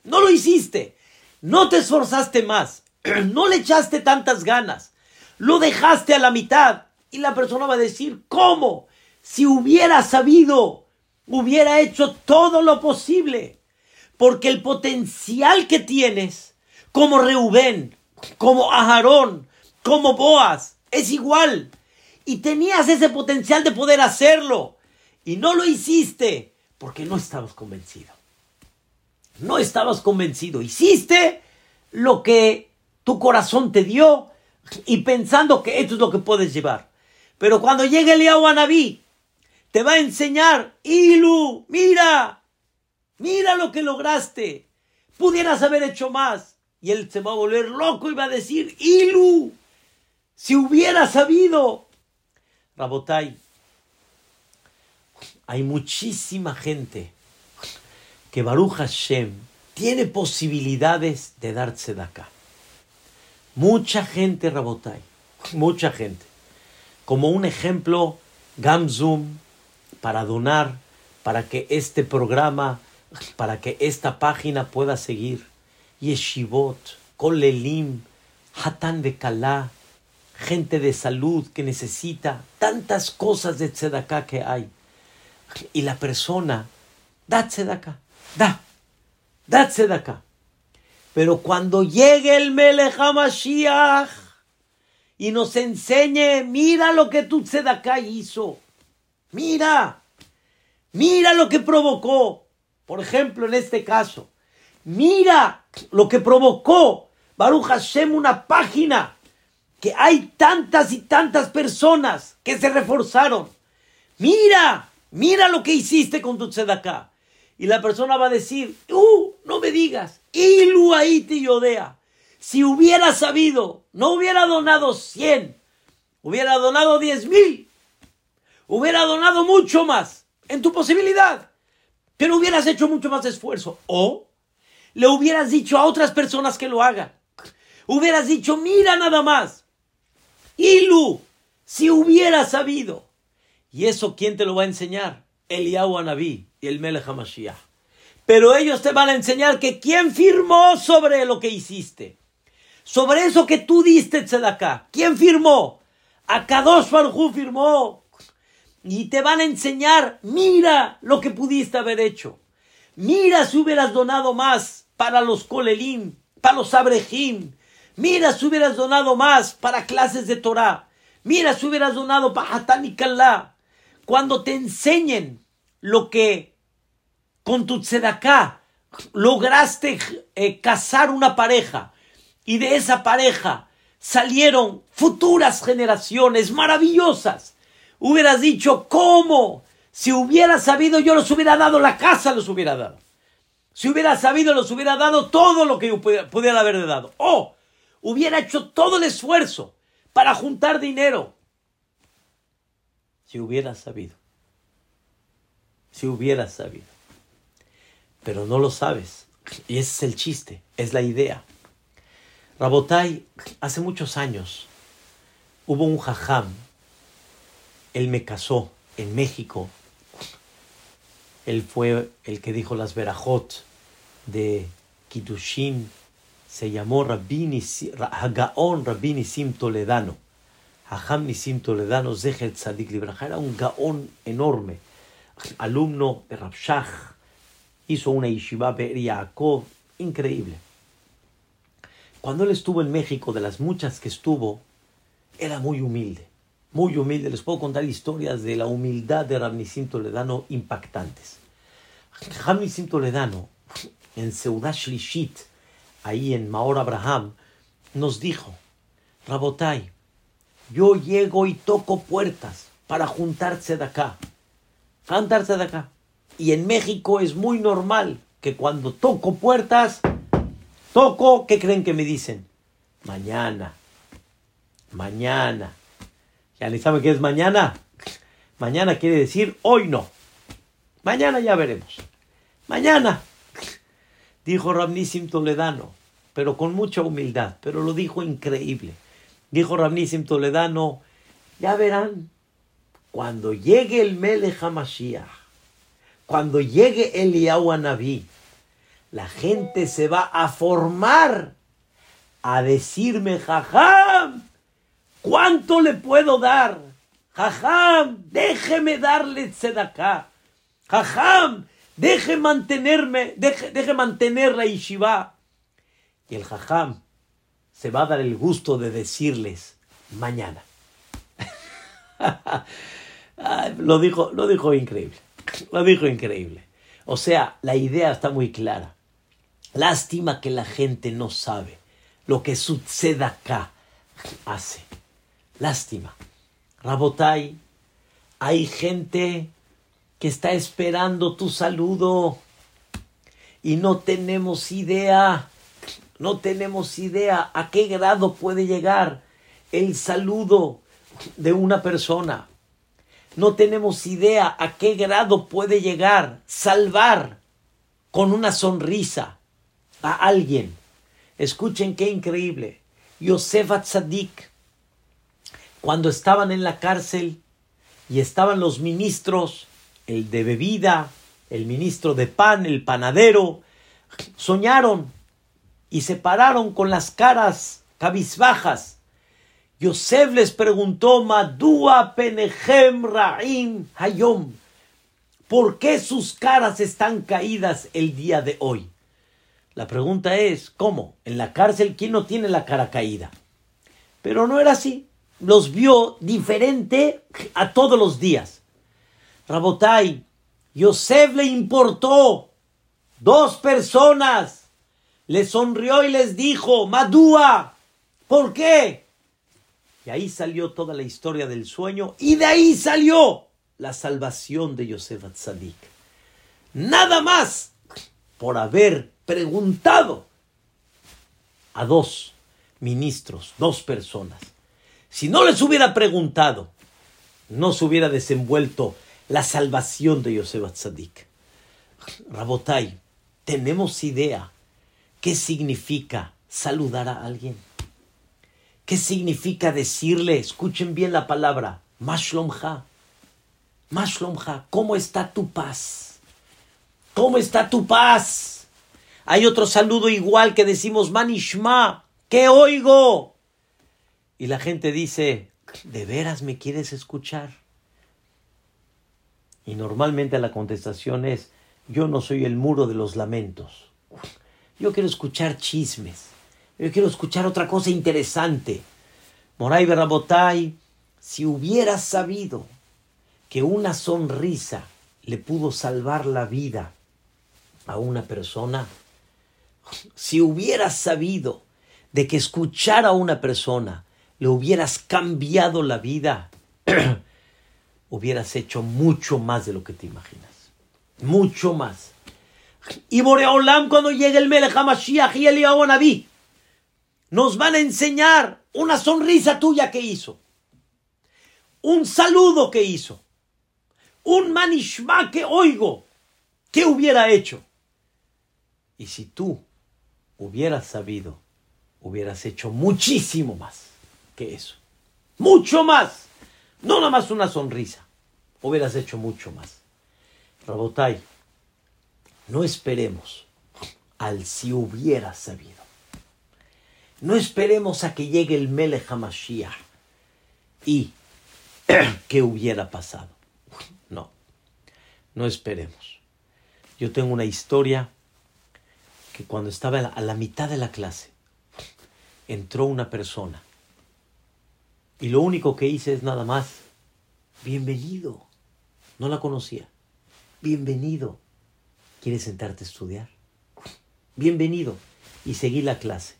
No lo hiciste. No te esforzaste más. No le echaste tantas ganas. Lo dejaste a la mitad. Y la persona va a decir, ¿cómo? Si hubiera sabido, hubiera hecho todo lo posible. Porque el potencial que tienes, como Reubén, como Aharón, como Boaz, es igual. Y tenías ese potencial de poder hacerlo. Y no lo hiciste porque no estabas convencido. No estabas convencido. Hiciste lo que tu corazón te dio y pensando que esto es lo que puedes llevar. Pero cuando llegue el Naví, te va a enseñar, Ilu, mira, mira lo que lograste. Pudieras haber hecho más. Y él se va a volver loco y va a decir, Ilu, si hubiera sabido. Rabotai, hay muchísima gente que Baruch Hashem tiene posibilidades de darse de acá. Mucha gente, Rabotai, mucha gente. Como un ejemplo, Gamzum, para donar, para que este programa, para que esta página pueda seguir. Yeshivot, Kolelim, Hatan de Kalá, gente de salud que necesita tantas cosas de tzedakah que hay. Y la persona da tzedakah, da, da tzedakah. Pero cuando llegue el Melech HaMashiach y nos enseñe, mira lo que tu tzedakah hizo, mira, mira lo que provocó, por ejemplo en este caso, mira lo que provocó Baruch Hashem una página que hay tantas y tantas personas que se reforzaron. Mira, mira lo que hiciste con tu tzedakah. Y la persona va a decir, uh, no me digas, ilu te yodea. Si hubiera sabido, no hubiera donado 100, hubiera donado 10 mil, hubiera donado mucho más en tu posibilidad, pero hubieras hecho mucho más esfuerzo. O le hubieras dicho a otras personas que lo hagan. Hubieras dicho, mira nada más, Ilu, si hubiera sabido. ¿Y eso quién te lo va a enseñar? Eliyahu Anabí y el Melech HaMashiach. Pero ellos te van a enseñar que quién firmó sobre lo que hiciste. Sobre eso que tú diste tzedakah. ¿Quién firmó? Akadosh firmó. Y te van a enseñar, mira lo que pudiste haber hecho. Mira si hubieras donado más para los kolelim, para los abrejim, Mira si hubieras donado más para clases de Torah. Mira si hubieras donado para Hatán y Cuando te enseñen lo que con tu tzedaká lograste eh, casar una pareja y de esa pareja salieron futuras generaciones maravillosas. Hubieras dicho, ¿cómo? Si hubiera sabido, yo los hubiera dado la casa, los hubiera dado. Si hubiera sabido, los hubiera dado todo lo que yo pudiera haber dado. Oh, hubiera hecho todo el esfuerzo para juntar dinero. Si hubiera sabido. Si hubiera sabido. Pero no lo sabes. Y ese es el chiste, es la idea. Rabotai, hace muchos años hubo un jajam. Él me casó en México. Él fue el que dijo las verajot de Kiddushin se llamó Rabbi Hagaon Rabbi Nisim Toledano. Hajam Nisim Toledano, Zecher Tzadik Libraja, era un gaón enorme, alumno de Rabshach, hizo una yeshiva Yaakov, increíble. Cuando él estuvo en México, de las muchas que estuvo, era muy humilde, muy humilde. Les puedo contar historias de la humildad de Rabbi Nisim Toledano impactantes. Hajam Nisim Toledano, en Seudash Lishit, ahí en Maor Abraham, nos dijo, Rabotai, yo llego y toco puertas para juntarse de acá, juntarse de acá. Y en México es muy normal que cuando toco puertas, toco, ¿qué creen que me dicen? Mañana, mañana. ¿Ya ni sabe qué es mañana? Mañana quiere decir hoy no. Mañana ya veremos. Mañana. Dijo Ramnísim Toledano, pero con mucha humildad, pero lo dijo increíble. Dijo Ramnísim Toledano, ya verán, cuando llegue el Melech HaMashiach, cuando llegue Eliyahu Naví, la gente se va a formar a decirme, jajam, ¿cuánto le puedo dar? Jajam, déjeme darle tzedaká. Jajam, deje mantenerme, deje, deje mantener la yeshiva. Y el jajam se va a dar el gusto de decirles mañana. lo dijo, lo dijo increíble. Lo dijo increíble. O sea, la idea está muy clara. Lástima que la gente no sabe lo que sucede acá hace. Lástima. Rabotai, hay gente que está esperando tu saludo y no tenemos idea, no tenemos idea a qué grado puede llegar el saludo de una persona. No tenemos idea a qué grado puede llegar salvar con una sonrisa a alguien. Escuchen qué increíble. Yosef Atzadik, cuando estaban en la cárcel y estaban los ministros, el de bebida, el ministro de pan, el panadero, soñaron y se pararon con las caras cabizbajas. Yosef les preguntó, Madua Penehem Ra'im Hayom, ¿por qué sus caras están caídas el día de hoy? La pregunta es, ¿cómo? En la cárcel, ¿quién no tiene la cara caída? Pero no era así. Los vio diferente a todos los días. Rabotai, Yosef le importó. Dos personas. Le sonrió y les dijo, Madúa, ¿por qué? Y ahí salió toda la historia del sueño y de ahí salió la salvación de Yosef Atzadik. Nada más por haber preguntado a dos ministros, dos personas. Si no les hubiera preguntado, no se hubiera desenvuelto la salvación de Yosef Atzadik. Rabotai, ¿tenemos idea qué significa saludar a alguien? ¿Qué significa decirle, escuchen bien la palabra, Mashlomha? Mashlomha, ¿cómo está tu paz? ¿Cómo está tu paz? Hay otro saludo igual que decimos Manishma, ¿qué oigo? Y la gente dice, ¿de veras me quieres escuchar? Y normalmente la contestación es, yo no soy el muro de los lamentos. Yo quiero escuchar chismes. Yo quiero escuchar otra cosa interesante. Moray Berabotay, si hubieras sabido que una sonrisa le pudo salvar la vida a una persona, si hubieras sabido de que escuchar a una persona le hubieras cambiado la vida, hubieras hecho mucho más de lo que te imaginas. Mucho más. Y Boreolam, cuando llegue el Melech HaMashiach y el Naví, nos van a enseñar una sonrisa tuya que hizo, un saludo que hizo, un manishma que oigo, que hubiera hecho. Y si tú hubieras sabido, hubieras hecho muchísimo más que eso. Mucho más. No nada más una sonrisa. Hubieras hecho mucho más. Rabotai, no esperemos al si hubieras sabido. No esperemos a que llegue el Melech HaMashiach y qué hubiera pasado. No, no esperemos. Yo tengo una historia que cuando estaba a la mitad de la clase, entró una persona y lo único que hice es nada más, bienvenido. No la conocía. Bienvenido. ¿Quieres sentarte a estudiar? Bienvenido. Y seguí la clase.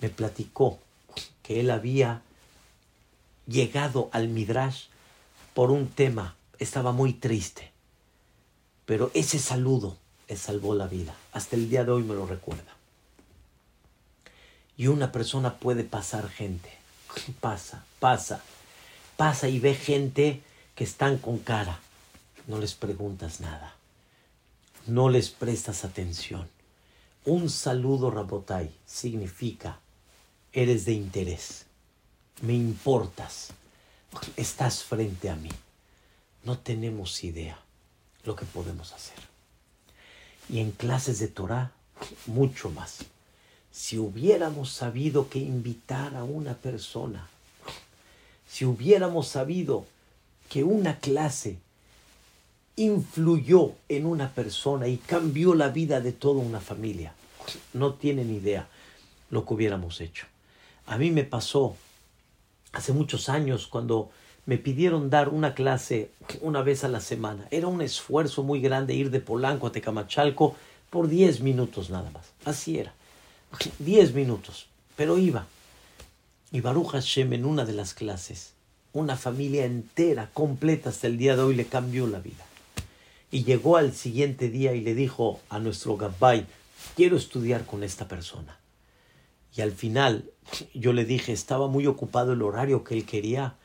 Me platicó que él había llegado al Midrash por un tema. Estaba muy triste. Pero ese saludo salvó la vida. Hasta el día de hoy me lo recuerda. Y una persona puede pasar gente. Pasa, pasa, pasa y ve gente que están con cara. No les preguntas nada. No les prestas atención. Un saludo, Rabotai, significa, eres de interés, me importas, estás frente a mí. No tenemos idea lo que podemos hacer. Y en clases de Torah, mucho más. Si hubiéramos sabido que invitar a una persona, si hubiéramos sabido que una clase influyó en una persona y cambió la vida de toda una familia. No tienen idea lo que hubiéramos hecho. A mí me pasó hace muchos años cuando me pidieron dar una clase una vez a la semana. Era un esfuerzo muy grande ir de Polanco a Tecamachalco por 10 minutos nada más. Así era. 10 minutos. Pero iba. Y Baruch Hashem en una de las clases, una familia entera, completa hasta el día de hoy, le cambió la vida y llegó al siguiente día y le dijo a nuestro Gabbay, quiero estudiar con esta persona. Y al final yo le dije, estaba muy ocupado el horario que él quería,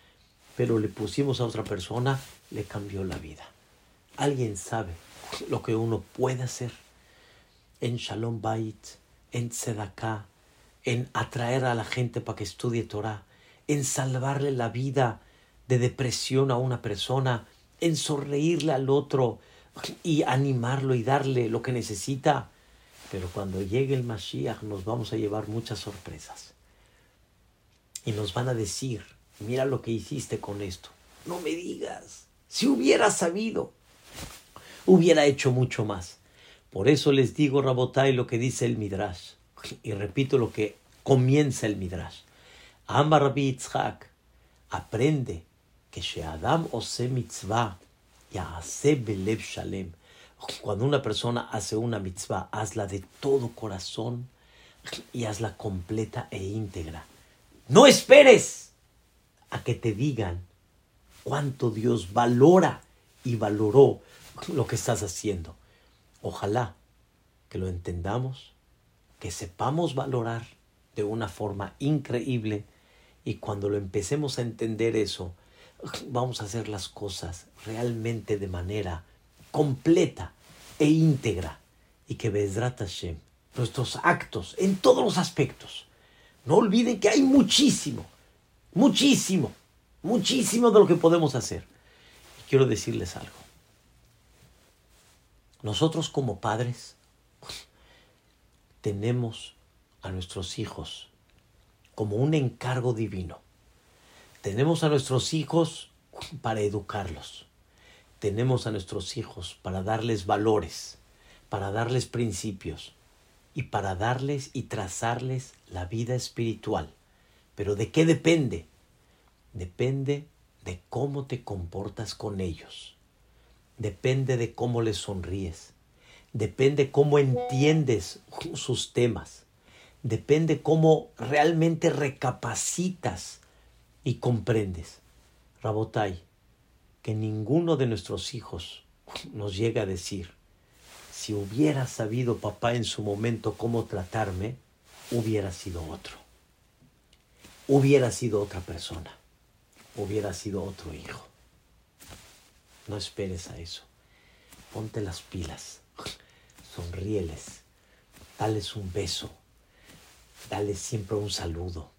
pero le pusimos a otra persona, le cambió la vida. Alguien sabe lo que uno puede hacer en Shalom Bait, en Tzedakah, en atraer a la gente para que estudie Torah, en salvarle la vida de depresión a una persona, en sonreírle al otro, y animarlo y darle lo que necesita. Pero cuando llegue el Mashiach nos vamos a llevar muchas sorpresas. Y nos van a decir, mira lo que hiciste con esto. No me digas, si hubiera sabido, hubiera hecho mucho más. Por eso les digo, Rabotai, lo que dice el Midrash. Y repito lo que comienza el Midrash. Amar Rabbi Yitzhak, aprende que Sheadam ose mitzvah Shalem. Cuando una persona hace una mitzvah, hazla de todo corazón y hazla completa e íntegra. No esperes a que te digan cuánto Dios valora y valoró lo que estás haciendo. Ojalá que lo entendamos, que sepamos valorar de una forma increíble y cuando lo empecemos a entender eso, vamos a hacer las cosas realmente de manera completa e íntegra y que Bezrat Hashem, nuestros actos en todos los aspectos, no olviden que hay muchísimo, muchísimo, muchísimo de lo que podemos hacer. Y quiero decirles algo. Nosotros como padres tenemos a nuestros hijos como un encargo divino tenemos a nuestros hijos para educarlos. Tenemos a nuestros hijos para darles valores, para darles principios y para darles y trazarles la vida espiritual. Pero ¿de qué depende? Depende de cómo te comportas con ellos. Depende de cómo les sonríes. Depende cómo entiendes sus temas. Depende cómo realmente recapacitas y comprendes, Rabotai, que ninguno de nuestros hijos nos llega a decir, si hubiera sabido papá en su momento cómo tratarme, hubiera sido otro. Hubiera sido otra persona. Hubiera sido otro hijo. No esperes a eso. Ponte las pilas. Sonríeles. Dales un beso. Dales siempre un saludo.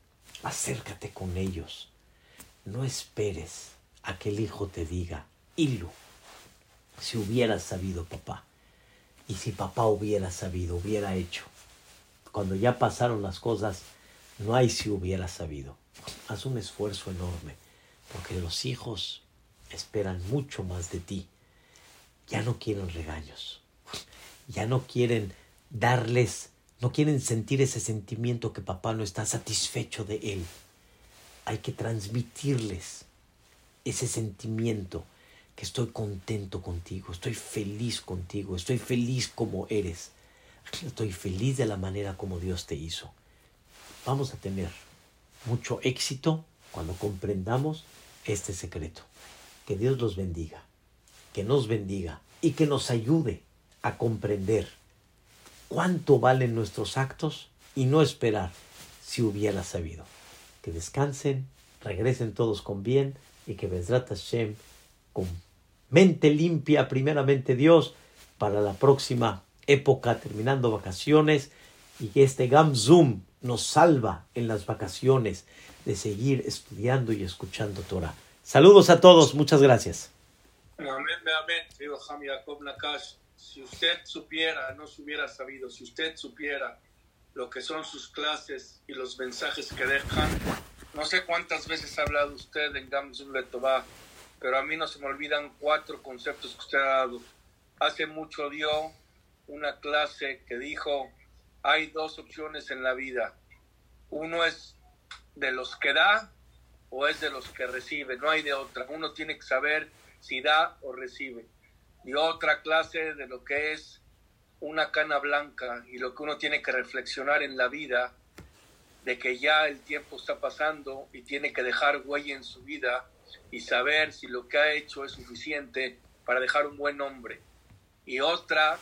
Acércate con ellos. No esperes a que el hijo te diga, Ilu, si hubieras sabido papá, y si papá hubiera sabido, hubiera hecho. Cuando ya pasaron las cosas, no hay si hubiera sabido. Haz un esfuerzo enorme, porque los hijos esperan mucho más de ti. Ya no quieren regaños, ya no quieren darles, no quieren sentir ese sentimiento que papá no está satisfecho de él hay que transmitirles ese sentimiento que estoy contento contigo, estoy feliz contigo, estoy feliz como eres, estoy feliz de la manera como Dios te hizo. Vamos a tener mucho éxito cuando comprendamos este secreto. Que Dios los bendiga, que nos bendiga y que nos ayude a comprender cuánto valen nuestros actos y no esperar si hubiera sabido que descansen, regresen todos con bien y que Bezrat Hashem, con mente limpia, primeramente Dios, para la próxima época, terminando vacaciones, y que este Gam Zoom nos salva en las vacaciones de seguir estudiando y escuchando Torah. Saludos a todos, muchas gracias. Amén, amén. Si usted supiera, no se hubiera sabido, si usted supiera lo que son sus clases y los mensajes que dejan, no sé cuántas veces ha hablado usted en Gamzum Letová, pero a mí no se me olvidan cuatro conceptos que usted ha dado. Hace mucho dio una clase que dijo, hay dos opciones en la vida. Uno es de los que da o es de los que recibe, no hay de otra. Uno tiene que saber si da o recibe. Y otra clase de lo que es una cana blanca y lo que uno tiene que reflexionar en la vida, de que ya el tiempo está pasando y tiene que dejar huella en su vida y saber si lo que ha hecho es suficiente para dejar un buen nombre. Y otra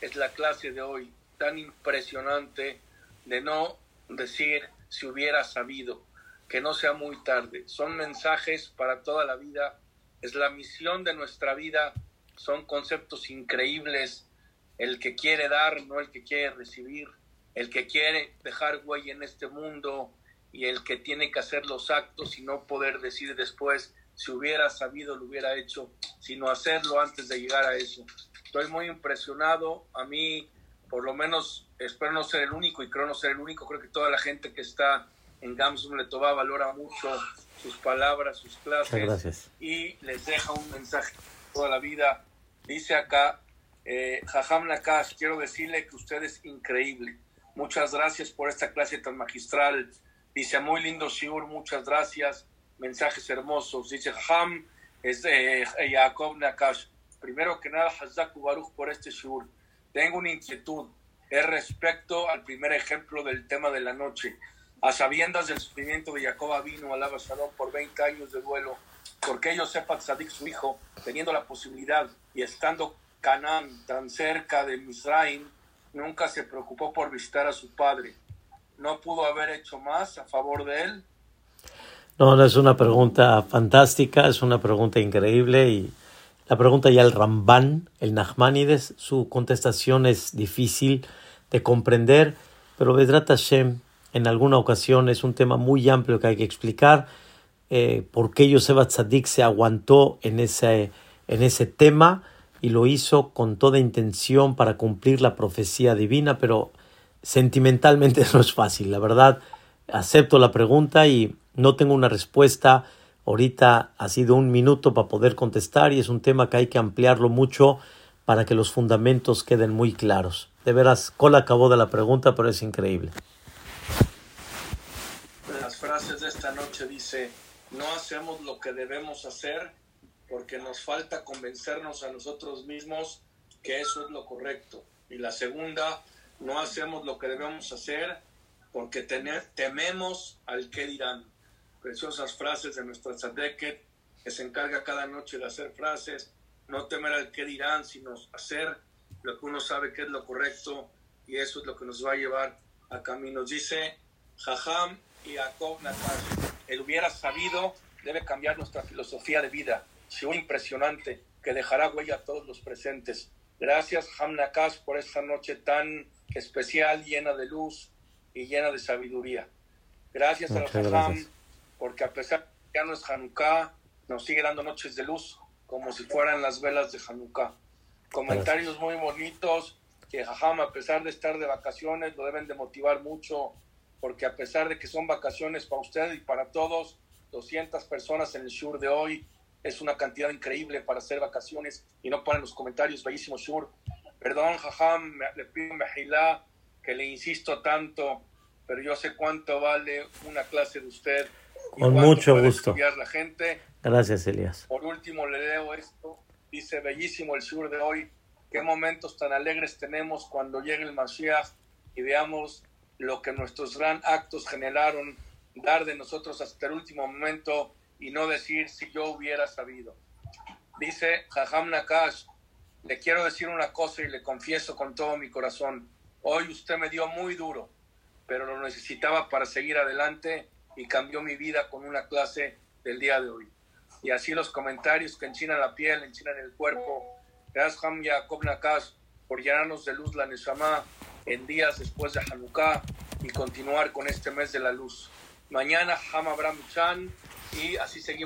es la clase de hoy, tan impresionante de no decir si hubiera sabido, que no sea muy tarde. Son mensajes para toda la vida, es la misión de nuestra vida, son conceptos increíbles, el que quiere dar, no el que quiere recibir, el que quiere dejar huella en este mundo y el que tiene que hacer los actos y no poder decir después si hubiera sabido lo hubiera hecho, sino hacerlo antes de llegar a eso. Estoy muy impresionado, a mí por lo menos espero no ser el único y creo no ser el único, creo que toda la gente que está en Gamsum Letová valora mucho sus palabras, sus clases y les deja un mensaje toda la vida. Dice acá, eh, Jajam Nakash, quiero decirle que usted es increíble. Muchas gracias por esta clase tan magistral. Dice, muy lindo Shiur, muchas gracias. Mensajes hermosos. Dice, Jajam, es eh, Jacob Nakash. Primero que nada, Hazaku Baruch por este Shiur. Tengo una inquietud. Es respecto al primer ejemplo del tema de la noche. A sabiendas del sufrimiento de Jacob vino alaba Shalom por 20 años de duelo, porque ellos sepan Sadik, su hijo, teniendo la posibilidad y estando Canaán, tan cerca de Misraim, nunca se preocupó por visitar a su padre. ¿No pudo haber hecho más a favor de él? No, no es una pregunta fantástica, es una pregunta increíble y la pregunta ya el Ramban, el Nachmanides, su contestación es difícil de comprender, pero Vedrat Hashem en alguna ocasión es un tema muy amplio que hay que explicar eh, por qué Yosef Tzadik se aguantó en ese, en ese tema y lo hizo con toda intención para cumplir la profecía divina, pero sentimentalmente no es fácil. La verdad, acepto la pregunta y no tengo una respuesta. Ahorita ha sido un minuto para poder contestar y es un tema que hay que ampliarlo mucho para que los fundamentos queden muy claros. De veras, Cola acabó de la pregunta, pero es increíble. Las frases de esta noche dice, no hacemos lo que debemos hacer porque nos falta convencernos a nosotros mismos que eso es lo correcto. Y la segunda, no hacemos lo que debemos hacer porque tememos al que dirán. Preciosas frases de nuestra Tzadeket, que se encarga cada noche de hacer frases, no temer al que dirán, sino hacer lo que uno sabe que es lo correcto y eso es lo que nos va a llevar a caminos. Dice Jajam y Jacob Natash, él hubiera sabido, debe cambiar nuestra filosofía de vida impresionante que dejará huella a todos los presentes. Gracias, Hamnakash, por esta noche tan especial, llena de luz y llena de sabiduría. Gracias a Ham, porque a pesar de que ya no es Hanukkah, nos sigue dando noches de luz, como si fueran las velas de Hanukkah. Comentarios muy bonitos, que Jajam, a pesar de estar de vacaciones, lo deben de motivar mucho, porque a pesar de que son vacaciones para usted y para todos, 200 personas en el Shur de hoy, es una cantidad increíble para hacer vacaciones y no para los comentarios, bellísimo Shur. Perdón, Jajam, le pido Mejilá que le insisto tanto, pero yo sé cuánto vale una clase de usted. Con mucho gusto. La gente. Gracias, Elias. Por último, le leo esto. Dice, bellísimo el Shur de hoy. Qué momentos tan alegres tenemos cuando llegue el Mashiach y veamos lo que nuestros gran actos generaron, dar de nosotros hasta el último momento y no decir si yo hubiera sabido. Dice Jajam Nakash, le quiero decir una cosa y le confieso con todo mi corazón. Hoy usted me dio muy duro, pero lo necesitaba para seguir adelante y cambió mi vida con una clase del día de hoy. Y así los comentarios que enchinan la piel, enchinan el cuerpo, Gracias Ham Yaakov Nakash por llenarnos de luz la Neshama en días después de Hanukkah y continuar con este mes de la luz. Mañana Ham Abraham Chan y así seguimos.